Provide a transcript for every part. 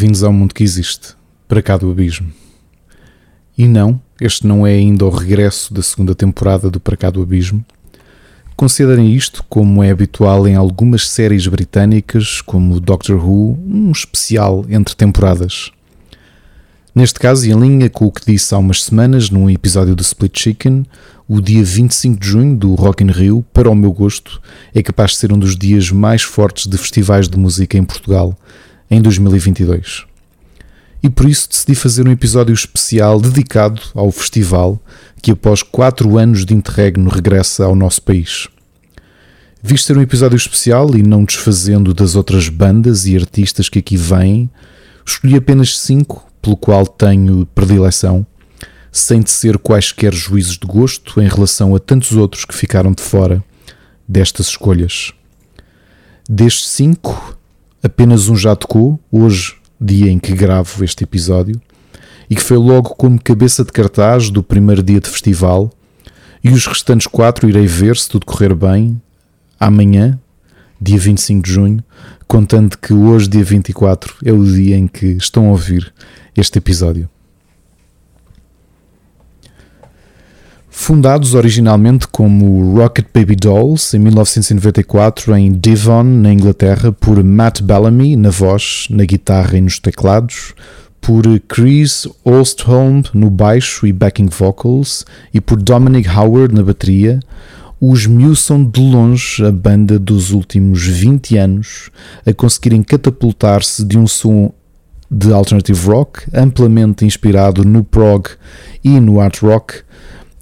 Bem-vindos ao mundo que existe, para cá do abismo. E não, este não é ainda o regresso da segunda temporada do Para cá do abismo. Considerem isto, como é habitual em algumas séries britânicas, como Doctor Who, um especial entre temporadas. Neste caso, e em linha com o que disse há umas semanas num episódio do Split Chicken, o dia 25 de junho do Rock in Rio, para o meu gosto, é capaz de ser um dos dias mais fortes de festivais de música em Portugal em 2022. E por isso decidi fazer um episódio especial dedicado ao festival que, após 4 anos de interregno, regressa ao nosso país. Visto ser um episódio especial e não desfazendo das outras bandas e artistas que aqui vêm, escolhi apenas 5 pelo qual tenho predileção, sem ser quaisquer juízos de gosto em relação a tantos outros que ficaram de fora destas escolhas. Destes cinco, apenas um já tocou, hoje, dia em que gravo este episódio, e que foi logo como cabeça de cartaz do primeiro dia de festival, e os restantes quatro irei ver se tudo correr bem amanhã, dia 25 de junho, contando que hoje, dia 24, é o dia em que estão a ouvir este episódio. Fundados originalmente como Rocket Baby Dolls em 1994 em Devon, na Inglaterra, por Matt Bellamy na voz, na guitarra e nos teclados, por Chris Ostholm no baixo e backing vocals e por Dominic Howard na bateria, os Muse são de longe a banda dos últimos 20 anos a conseguirem catapultar-se de um som de alternative rock, amplamente inspirado no prog e no art rock,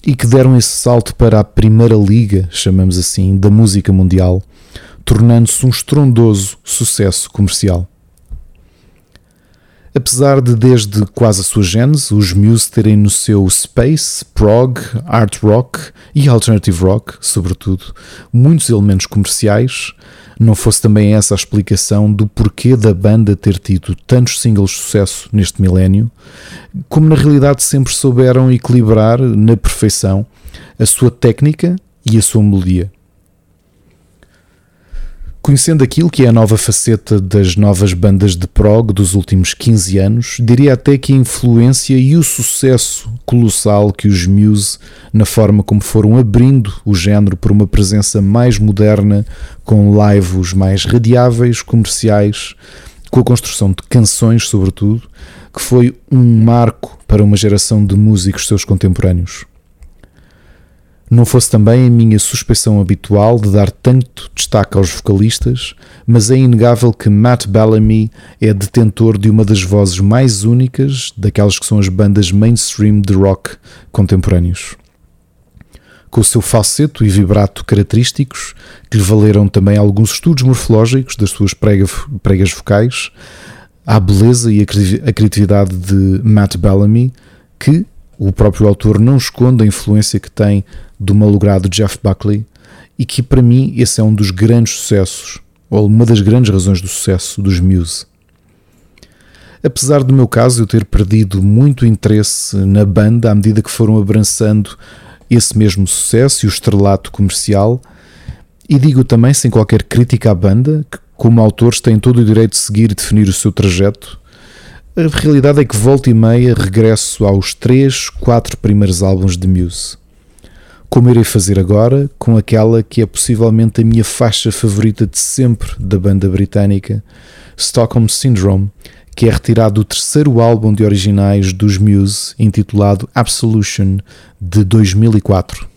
e que deram esse salto para a primeira liga, chamamos assim, da música mundial, tornando-se um estrondoso sucesso comercial. Apesar de, desde quase a sua gênese, os Muse terem no seu space, prog, art rock e alternative rock, sobretudo, muitos elementos comerciais, não fosse também essa a explicação do porquê da banda ter tido tantos singles de sucesso neste milénio, como na realidade sempre souberam equilibrar na perfeição a sua técnica e a sua melodia. Conhecendo aquilo que é a nova faceta das novas bandas de prog dos últimos 15 anos, diria até que a influência e o sucesso colossal que os Muse, na forma como foram abrindo o género por uma presença mais moderna, com lives mais radiáveis, comerciais, com a construção de canções, sobretudo, que foi um marco para uma geração de músicos seus contemporâneos. Não fosse também a minha suspeição habitual de dar tanto destaque aos vocalistas, mas é inegável que Matt Bellamy é detentor de uma das vozes mais únicas daquelas que são as bandas mainstream de rock contemporâneos. Com o seu falseto e vibrato característicos, que lhe valeram também alguns estudos morfológicos das suas pregas vocais, a beleza e a criatividade de Matt Bellamy, que o próprio autor não esconde a influência que tem do malogrado Jeff Buckley e que para mim esse é um dos grandes sucessos, ou uma das grandes razões do sucesso dos Muse. Apesar do meu caso eu ter perdido muito interesse na banda à medida que foram abraçando esse mesmo sucesso e o estrelato comercial, e digo também sem qualquer crítica à banda, que como autores têm todo o direito de seguir e definir o seu trajeto, a realidade é que volta e meia regresso aos três, quatro primeiros álbuns de Muse como irei fazer agora com aquela que é possivelmente a minha faixa favorita de sempre da banda britânica, Stockholm Syndrome, que é retirado do terceiro álbum de originais dos Muse, intitulado Absolution, de 2004.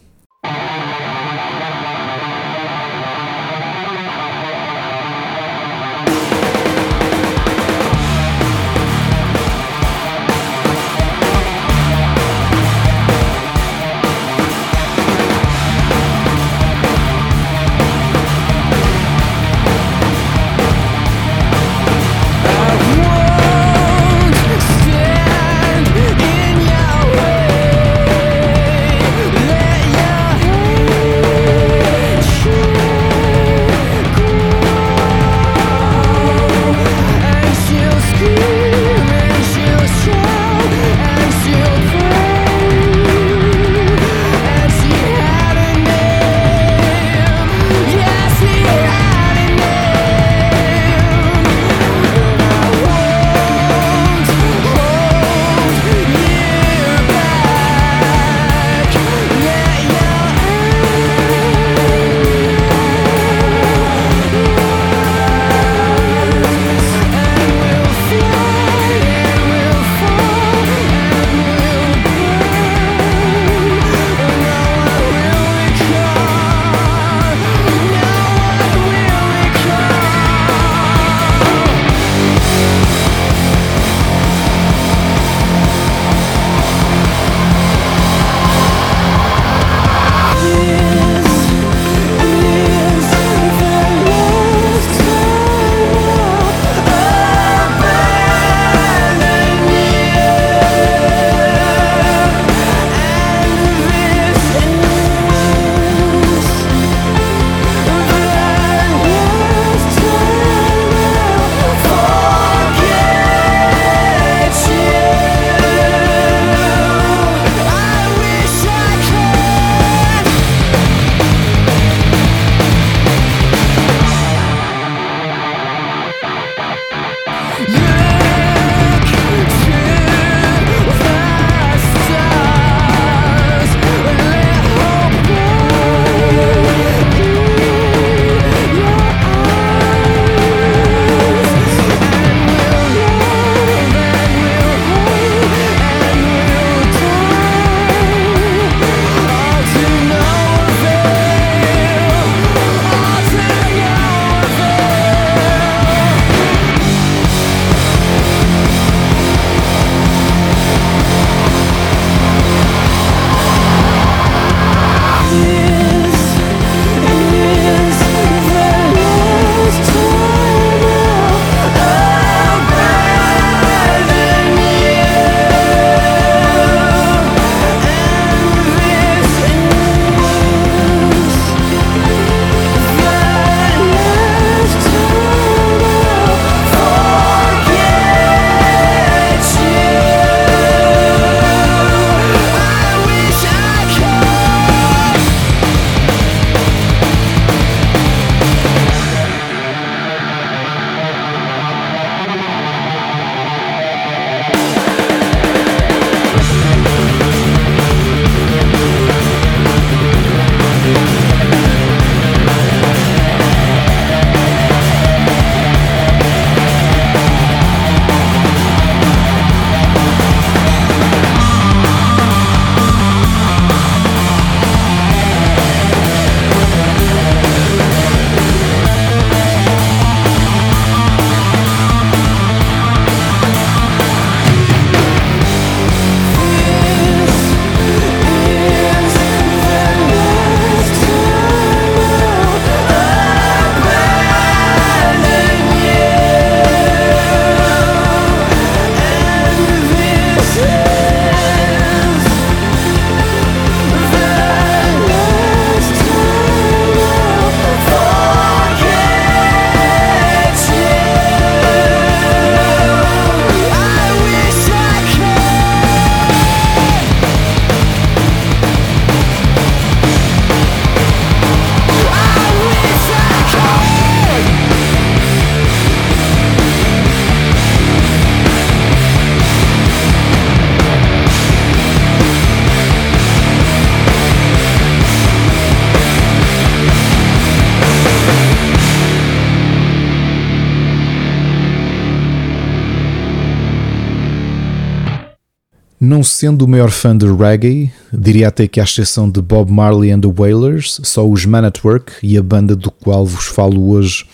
Não sendo o maior fã de reggae, diria até que, à exceção de Bob Marley and the Wailers, só os Man at Work e a banda do qual vos falo hoje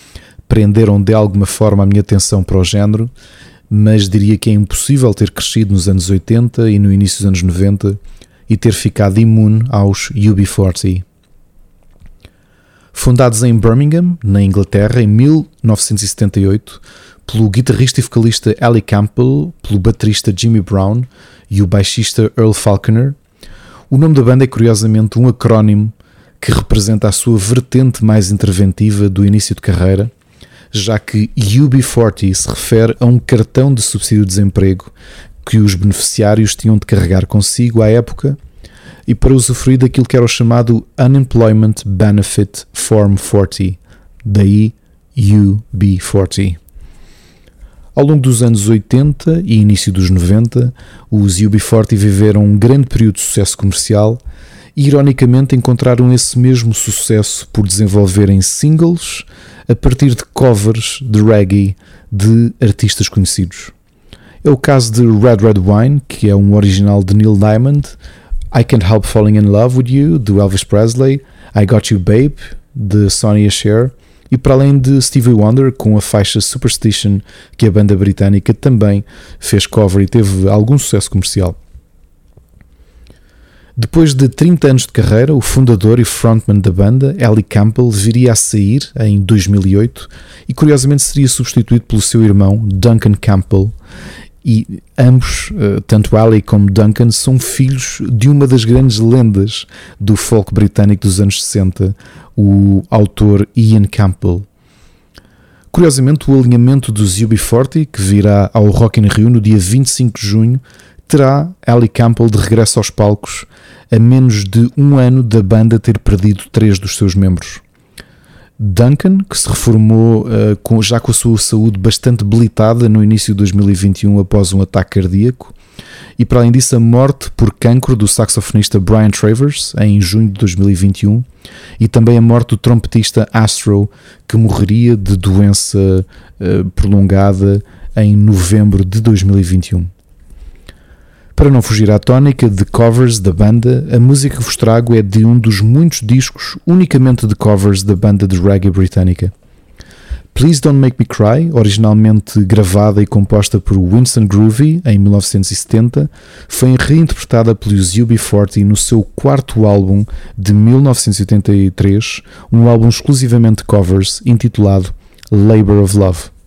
prenderam de alguma forma a minha atenção para o género, mas diria que é impossível ter crescido nos anos 80 e no início dos anos 90 e ter ficado imune aos UB40. Fundados em Birmingham, na Inglaterra, em 1978, pelo guitarrista e vocalista Ali Campbell, pelo baterista Jimmy Brown e o baixista Earl Falconer. O nome da banda é curiosamente um acrónimo que representa a sua vertente mais interventiva do início de carreira, já que UB40 se refere a um cartão de subsídio de desemprego que os beneficiários tinham de carregar consigo à época e para usufruir daquilo que era o chamado Unemployment Benefit Form 40, daí UB40. Ao longo dos anos 80 e início dos 90, os UB40 viveram um grande período de sucesso comercial e, ironicamente, encontraram esse mesmo sucesso por desenvolverem singles a partir de covers de reggae de artistas conhecidos. É o caso de Red Red Wine, que é um original de Neil Diamond, I Can't Help Falling in Love with You, de Elvis Presley, I Got You Babe, de Sonia Cher, e para além de Stevie Wonder com a faixa Superstition, que a banda britânica também fez cover e teve algum sucesso comercial. Depois de 30 anos de carreira, o fundador e frontman da banda, Ellie Campbell, viria a sair em 2008 e curiosamente seria substituído pelo seu irmão, Duncan Campbell, e ambos, eh, tanto Ali como Duncan, são filhos de uma das grandes lendas do folk britânico dos anos 60, o autor Ian Campbell. Curiosamente, o alinhamento dos UB40, que virá ao Rock in Rio no dia 25 de junho, terá Ali Campbell de regresso aos palcos a menos de um ano da banda ter perdido três dos seus membros. Duncan, que se reformou uh, com, já com a sua saúde bastante debilitada no início de 2021 após um ataque cardíaco, e para além disso, a morte por cancro do saxofonista Brian Travers em junho de 2021, e também a morte do trompetista Astro, que morreria de doença uh, prolongada em novembro de 2021. Para não fugir à tónica de covers da banda, a música que vos trago é de um dos muitos discos unicamente de covers da banda de reggae britânica. Please Don't Make Me Cry, originalmente gravada e composta por Winston Groovy em 1970, foi reinterpretada pelos UB40 no seu quarto álbum de 1983, um álbum exclusivamente covers intitulado Labor of Love.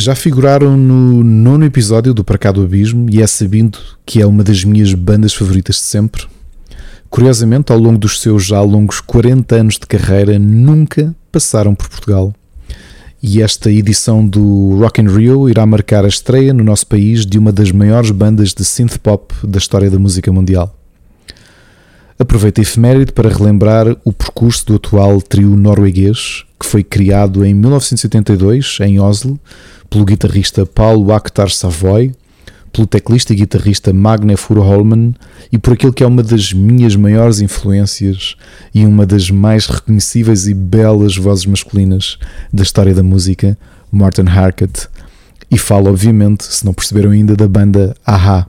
Já figuraram no nono episódio do Para do Abismo e é sabido que é uma das minhas bandas favoritas de sempre. Curiosamente, ao longo dos seus já longos 40 anos de carreira, nunca passaram por Portugal. E esta edição do Rock in Rio irá marcar a estreia no nosso país de uma das maiores bandas de synth pop da história da música mundial. Aproveito a efeméride para relembrar o percurso do atual trio norueguês, que foi criado em 1982 em Oslo pelo guitarrista Paulo Akhtar Savoy, pelo teclista e guitarrista Magne Furuholmen e por aquilo que é uma das minhas maiores influências e uma das mais reconhecíveis e belas vozes masculinas da história da música, Martin Harkett. E falo, obviamente, se não perceberam ainda, da banda Aha.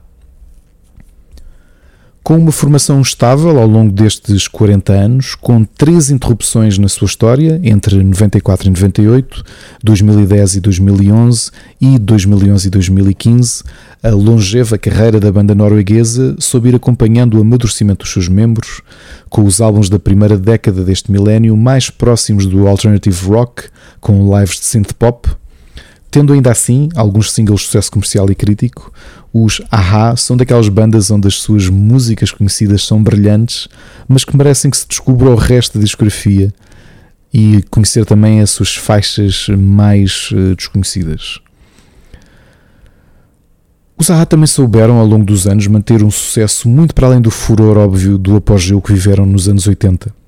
Com uma formação estável ao longo destes 40 anos, com três interrupções na sua história, entre 94 e 98, 2010 e 2011 e 2011 e 2015, a longeva carreira da banda norueguesa soube ir acompanhando o amadurecimento dos seus membros, com os álbuns da primeira década deste milénio mais próximos do alternative rock, com lives de synth pop, tendo ainda assim alguns singles de sucesso comercial e crítico, os Aha são daquelas bandas onde as suas músicas conhecidas são brilhantes, mas que merecem que se descubra o resto da discografia e conhecer também as suas faixas mais uh, desconhecidas. Os Aha também souberam ao longo dos anos manter um sucesso muito para além do furor óbvio do apogeu que viveram nos anos 80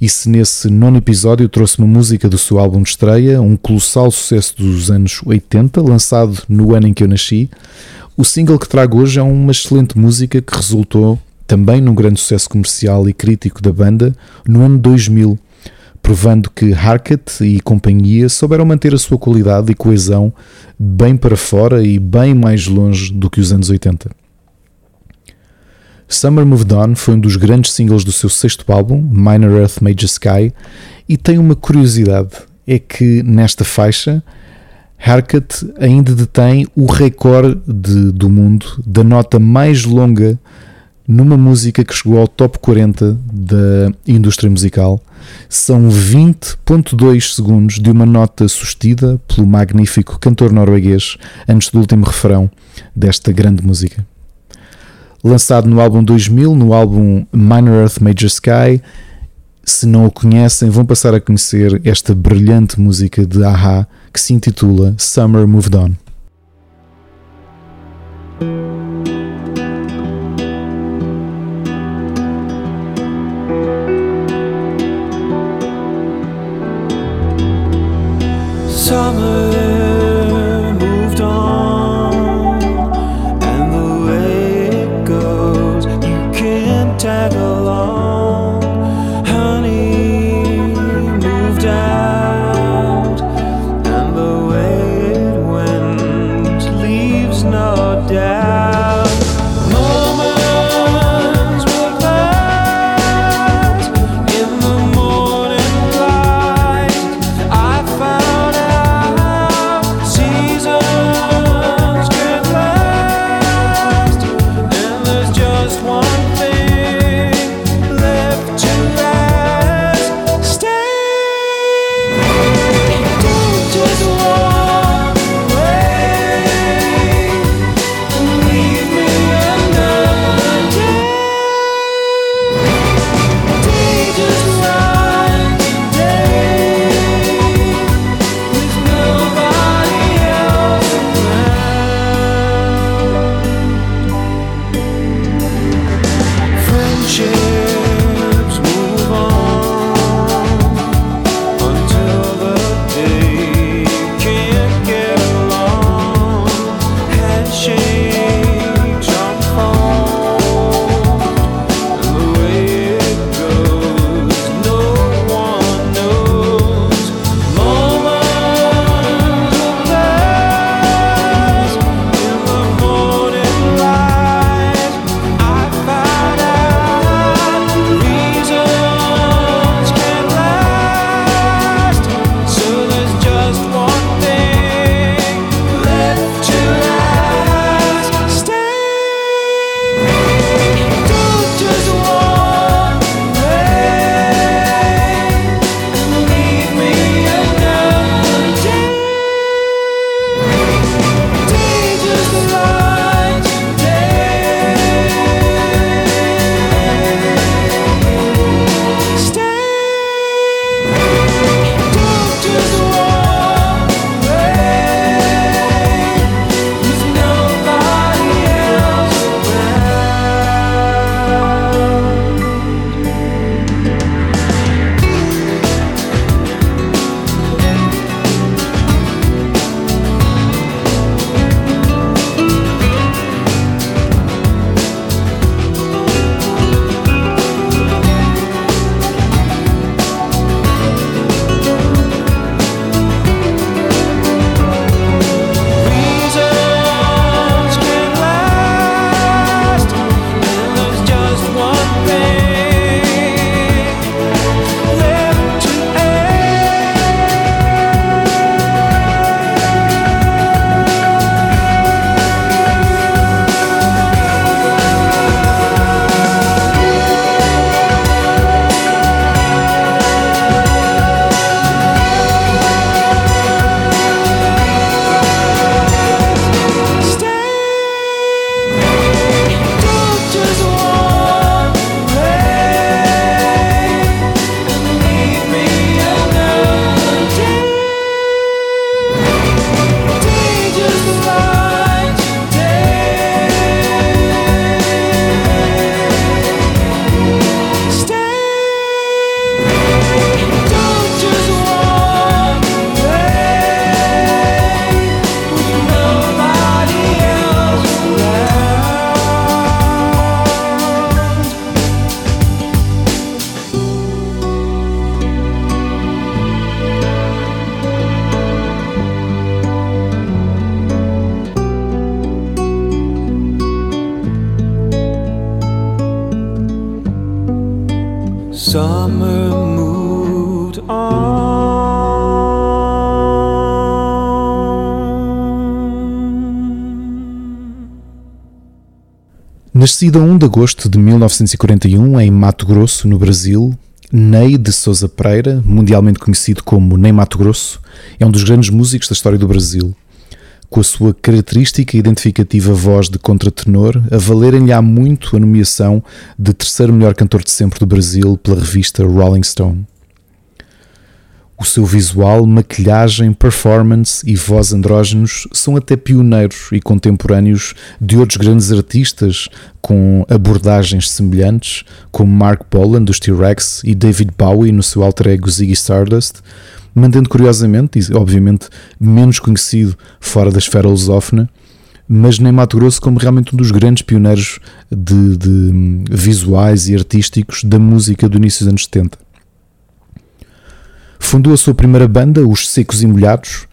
e se nesse nono episódio trouxe uma música do seu álbum de estreia, um colossal sucesso dos anos 80, lançado no ano em que eu nasci, o single que trago hoje é uma excelente música que resultou também num grande sucesso comercial e crítico da banda no ano 2000, provando que Harkat e companhia souberam manter a sua qualidade e coesão bem para fora e bem mais longe do que os anos 80. Summer Moved On foi um dos grandes singles do seu sexto álbum, Minor Earth Major Sky, e tem uma curiosidade: é que nesta faixa Harkat ainda detém o recorde de, do mundo da nota mais longa numa música que chegou ao top 40 da indústria musical. São 20.2 segundos de uma nota sustida pelo magnífico cantor norueguês antes do último refrão desta grande música lançado no álbum 2000, no álbum Minor Earth Major Sky. Se não o conhecem, vão passar a conhecer esta brilhante música de Aha que se intitula Summer Moved On. Summer Nascido a 1 de agosto de 1941 em Mato Grosso, no Brasil, Ney de Souza Pereira, mundialmente conhecido como Ney Mato Grosso, é um dos grandes músicos da história do Brasil. Com a sua característica e identificativa voz de contratenor, a valerem-lhe há muito a nomeação de terceiro melhor cantor de sempre do Brasil pela revista Rolling Stone. O seu visual, maquilhagem, performance e voz andrógenos são até pioneiros e contemporâneos de outros grandes artistas com abordagens semelhantes, como Mark Bolan dos T-Rex e David Bowie no seu alter ego Ziggy Stardust, mantendo curiosamente, e obviamente menos conhecido fora da esfera lusófona, mas nem Mato Grosso como realmente um dos grandes pioneiros de, de visuais e artísticos da música do início dos anos 70. Fundou a sua primeira banda, Os Secos e Molhados,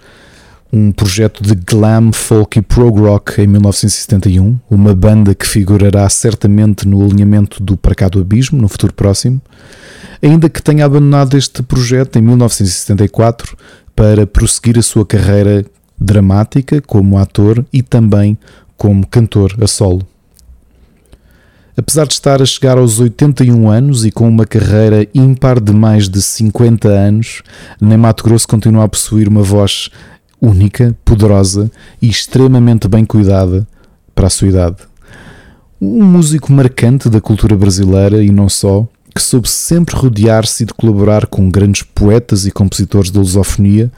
um projeto de glam, folk e prog rock em 1971, uma banda que figurará certamente no alinhamento do Para Cá do Abismo no futuro próximo, ainda que tenha abandonado este projeto em 1974 para prosseguir a sua carreira dramática como ator e também como cantor a solo. Apesar de estar a chegar aos 81 anos e com uma carreira ímpar de mais de 50 anos, nem Mato Grosso continua a possuir uma voz única, poderosa e extremamente bem cuidada para a sua idade. Um músico marcante da cultura brasileira e não só, que soube sempre rodear-se de colaborar com grandes poetas e compositores da lusofonia,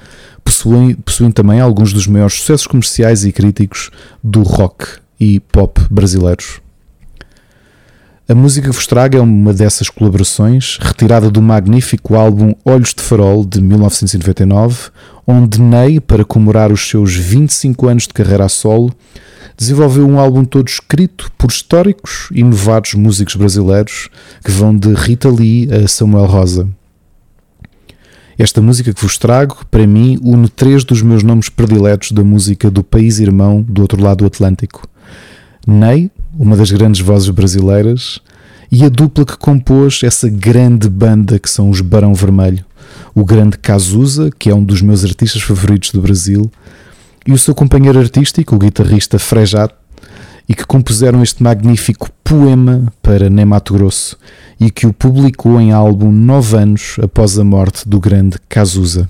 possuem, possuem também alguns dos maiores sucessos comerciais e críticos do rock e pop brasileiros. A música que vos trago é uma dessas colaborações, retirada do magnífico álbum Olhos de Farol de 1999, onde Ney, para comemorar os seus 25 anos de carreira a solo, desenvolveu um álbum todo escrito por históricos e inovados músicos brasileiros que vão de Rita Lee a Samuel Rosa. Esta música que vos trago, para mim, une três dos meus nomes prediletos da música do país irmão do outro lado do Atlântico. Ney, uma das grandes vozes brasileiras, e a dupla que compôs essa grande banda que são os Barão Vermelho, o grande Cazuza, que é um dos meus artistas favoritos do Brasil, e o seu companheiro artístico, o guitarrista Frejat, e que compuseram este magnífico poema para Nemato Grosso e que o publicou em álbum nove anos após a morte do grande Cazuza.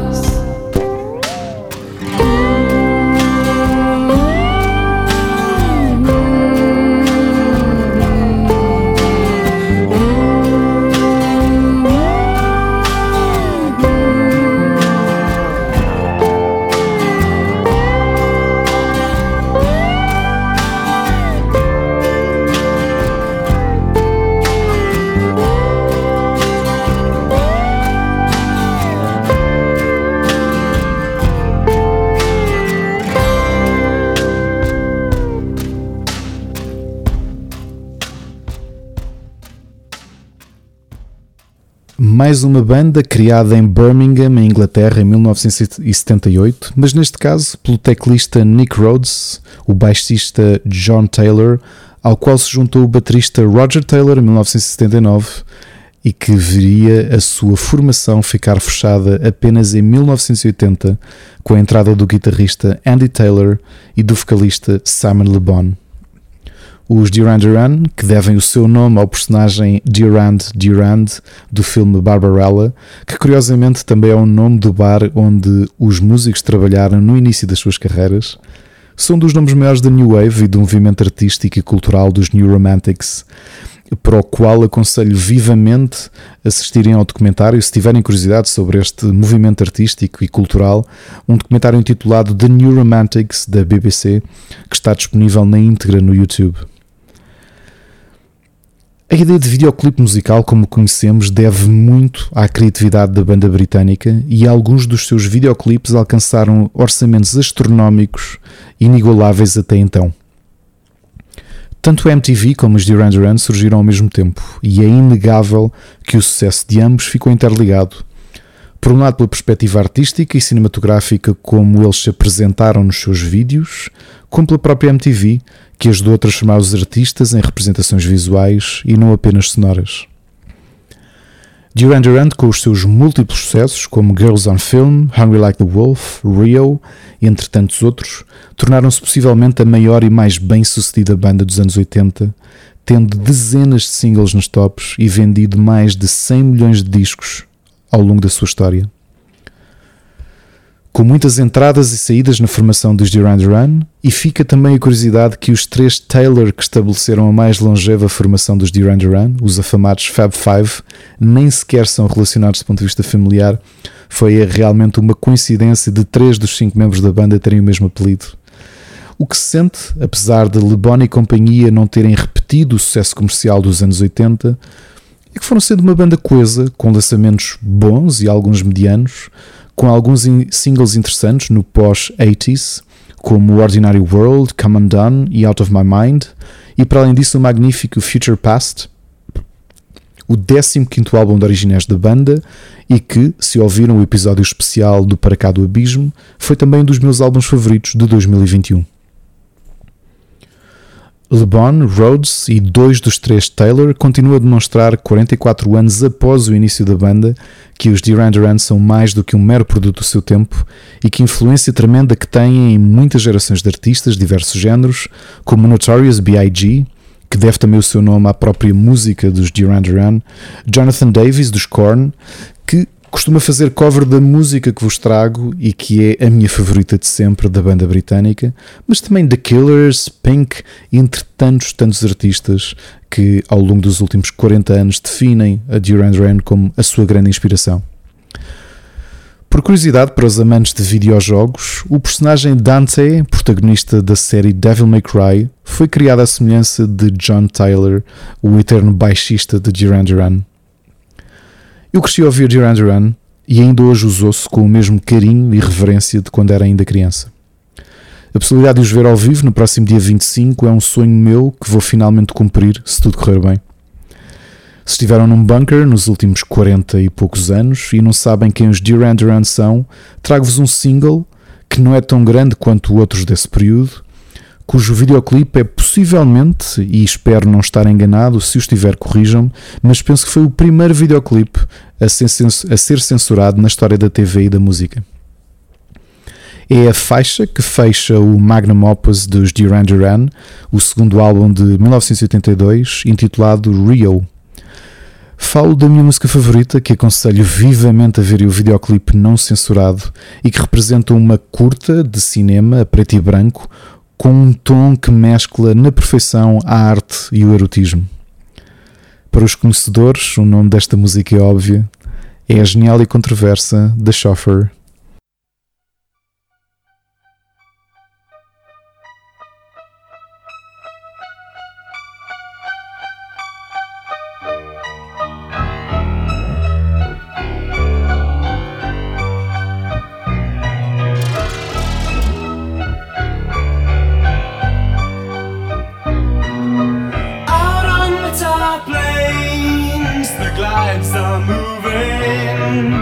Mais uma banda criada em Birmingham, em Inglaterra, em 1978, mas neste caso pelo teclista Nick Rhodes, o baixista John Taylor, ao qual se juntou o baterista Roger Taylor em 1979 e que veria a sua formação ficar fechada apenas em 1980 com a entrada do guitarrista Andy Taylor e do vocalista Simon Le Bon. Os Duran Duran, que devem o seu nome ao personagem Durand Durand do filme Barbarella, que curiosamente também é o nome do bar onde os músicos trabalharam no início das suas carreiras, são dos nomes maiores da New Wave e do movimento artístico e cultural dos New Romantics, para o qual aconselho vivamente assistirem ao documentário, se tiverem curiosidade sobre este movimento artístico e cultural, um documentário intitulado The New Romantics da BBC, que está disponível na íntegra no YouTube. A ideia de videoclipe musical, como conhecemos, deve muito à criatividade da banda britânica e alguns dos seus videoclipes alcançaram orçamentos astronómicos inigualáveis até então. Tanto a MTV como os Duran Duran surgiram ao mesmo tempo e é inegável que o sucesso de ambos ficou interligado. Por um lado, pela perspectiva artística e cinematográfica como eles se apresentaram nos seus vídeos, como pela própria MTV, que ajudou a transformar os artistas em representações visuais e não apenas sonoras. Duran Duran, com os seus múltiplos sucessos, como Girls on Film, Hungry Like the Wolf, Rio, entre tantos outros, tornaram-se possivelmente a maior e mais bem-sucedida banda dos anos 80, tendo dezenas de singles nos tops e vendido mais de 100 milhões de discos ao longo da sua história. Com muitas entradas e saídas na formação dos Duran Duran, e fica também a curiosidade que os três Taylor que estabeleceram a mais longeva formação dos Duran Duran, os afamados Fab Five, nem sequer são relacionados do ponto de vista familiar. Foi realmente uma coincidência de três dos cinco membros da banda terem o mesmo apelido. O que se sente, apesar de Le Bon e companhia não terem repetido o sucesso comercial dos anos 80, é que foram sendo uma banda coesa, com lançamentos bons e alguns medianos, com alguns singles interessantes no pós-80s, como Ordinary World, Come Undone e Out of My Mind, e para além disso o magnífico Future Past, o 15 álbum de originais da banda e que, se ouviram o episódio especial do Para Cá do Abismo, foi também um dos meus álbuns favoritos de 2021. LeBron, Rhodes e dois dos três Taylor continuam a demonstrar 44 anos após o início da banda que os Duran Duran são mais do que um mero produto do seu tempo e que influência tremenda que têm em muitas gerações de artistas de diversos géneros, como Notorious B.I.G., que deve também o seu nome à própria música dos Duran Duran, Jonathan Davis, dos Korn, que costuma fazer cover da música que vos trago e que é a minha favorita de sempre da banda britânica, mas também The Killers, Pink, entre tantos, tantos artistas que ao longo dos últimos 40 anos definem a Duran Duran como a sua grande inspiração. Por curiosidade para os amantes de videojogos, o personagem Dante, protagonista da série Devil May Cry, foi criado à semelhança de John Tyler, o eterno baixista de Duran Duran. Eu cresci a ouvir Duran Duran e ainda hoje os ouço com o mesmo carinho e reverência de quando era ainda criança. A possibilidade de os ver ao vivo no próximo dia 25 é um sonho meu que vou finalmente cumprir se tudo correr bem. Se estiveram num bunker nos últimos 40 e poucos anos e não sabem quem os Duran Duran são, trago-vos um single que não é tão grande quanto outros desse período, cujo videoclipe é possivelmente, e espero não estar enganado, se o estiver corrijam-me, mas penso que foi o primeiro videoclipe a ser, a ser censurado na história da TV e da música. É a faixa que fecha o magnum opus dos Duran Duran, o segundo álbum de 1982, intitulado Rio. Falo da minha música favorita, que aconselho vivamente a ver o videoclipe não censurado e que representa uma curta de cinema a preto e branco com um tom que mescla na perfeição a arte e o erotismo. Para os conhecedores, o nome desta música é óbvio, é a genial e controversa The Chauffeur hearts are moving.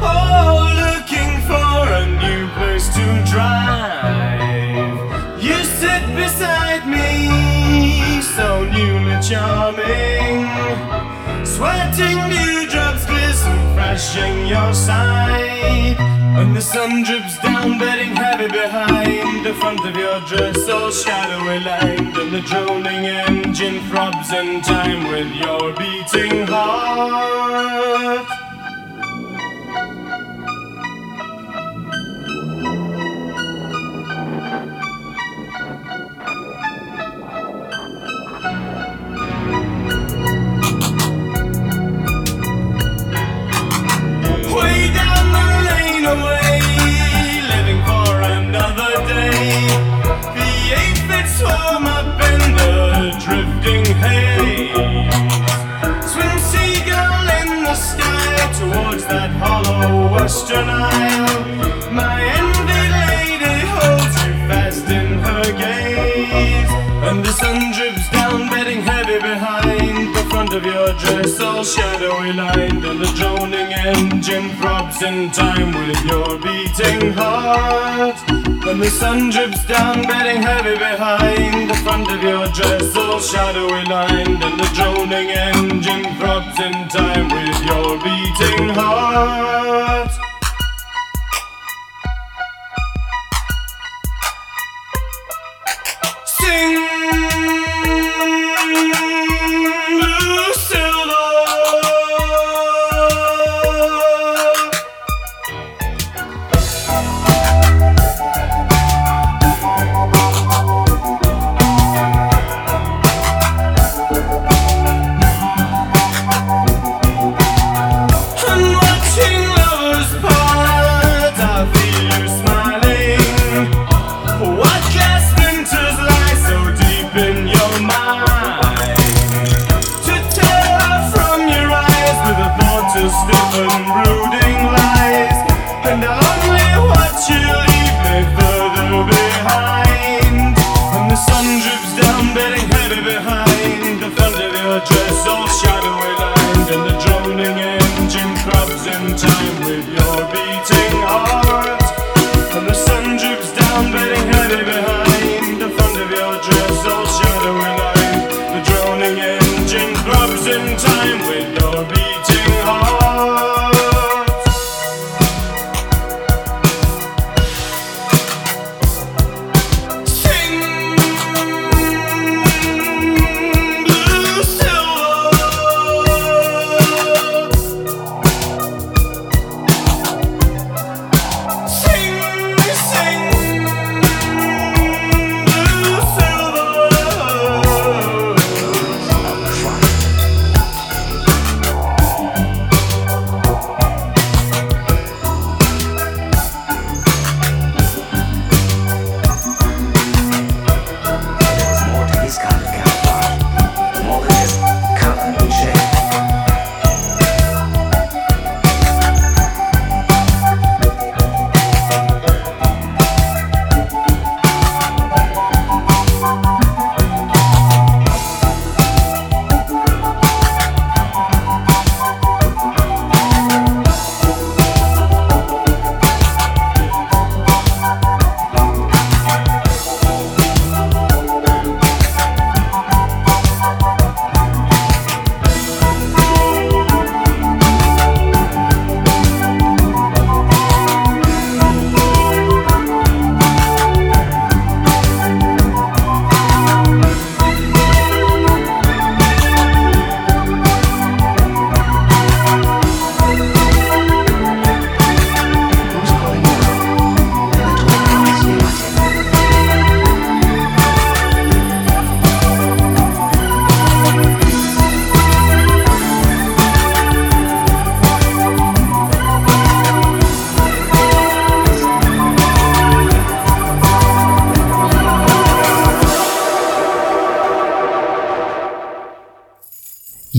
Oh, looking for a new place to drive. You sit beside me, so newly charming. Sweating dewdrops glisten, flashing your sight. When the sun drips down, bedding heavy behind the front of your dress, all shadowy lined, and the droning engine throbs in time with your beating heart. towards that hollow western isle. My envy lady holds you fast in her gaze. of your dress all shadowy lined And the droning engine throbs in time with your beating heart. When the sun drips down bedding heavy behind The front of your dress all shadowy lined And the droning engine throbs in time with your beating heart.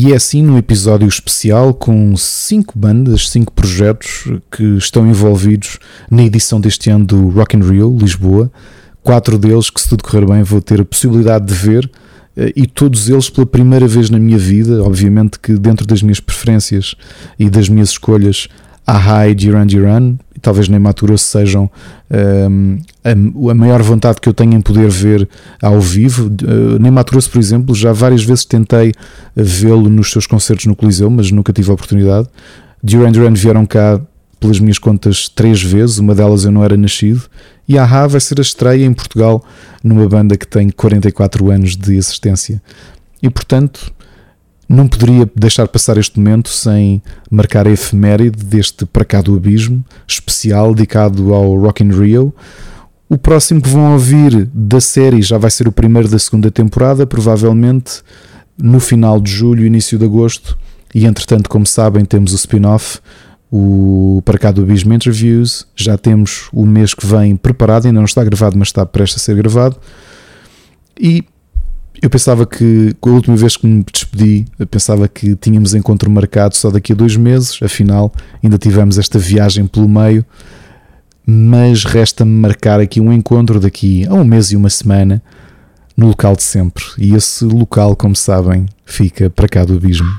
E é assim num episódio especial com cinco bandas, cinco projetos que estão envolvidos na edição deste ano do Rock in Rio, Lisboa. Quatro deles que, se tudo correr bem, vou ter a possibilidade de ver eh, e todos eles pela primeira vez na minha vida. Obviamente que dentro das minhas preferências e das minhas escolhas, Aha e Duran Duran, talvez nem Matura sejam ehm, a, a, maior vontade que eu tenho em poder ver ao vivo. Uh, nem Maturoso, por exemplo, já várias vezes tentei vê-lo nos seus concertos no Coliseu, mas nunca tive a oportunidade. Duran Duran vieram cá pelas minhas contas três vezes, uma delas eu não era nascido, e a AHA vai ser a estreia em Portugal numa banda que tem 44 anos de existência. E portanto, não poderia deixar passar este momento sem marcar a efeméride deste Para Cá do Abismo, especial dedicado ao Rock in Rio. O próximo que vão ouvir da série já vai ser o primeiro da segunda temporada, provavelmente no final de julho, início de agosto. E entretanto, como sabem, temos o spin-off, o Para Cá do Abismo Interviews. Já temos o mês que vem preparado, ainda não está gravado, mas está prestes a ser gravado. E eu pensava que, a última vez que me despedi, pensava que tínhamos encontro marcado só daqui a dois meses, afinal, ainda tivemos esta viagem pelo meio, mas resta-me marcar aqui um encontro daqui a um mês e uma semana no local de sempre. E esse local, como sabem, fica para cá do abismo.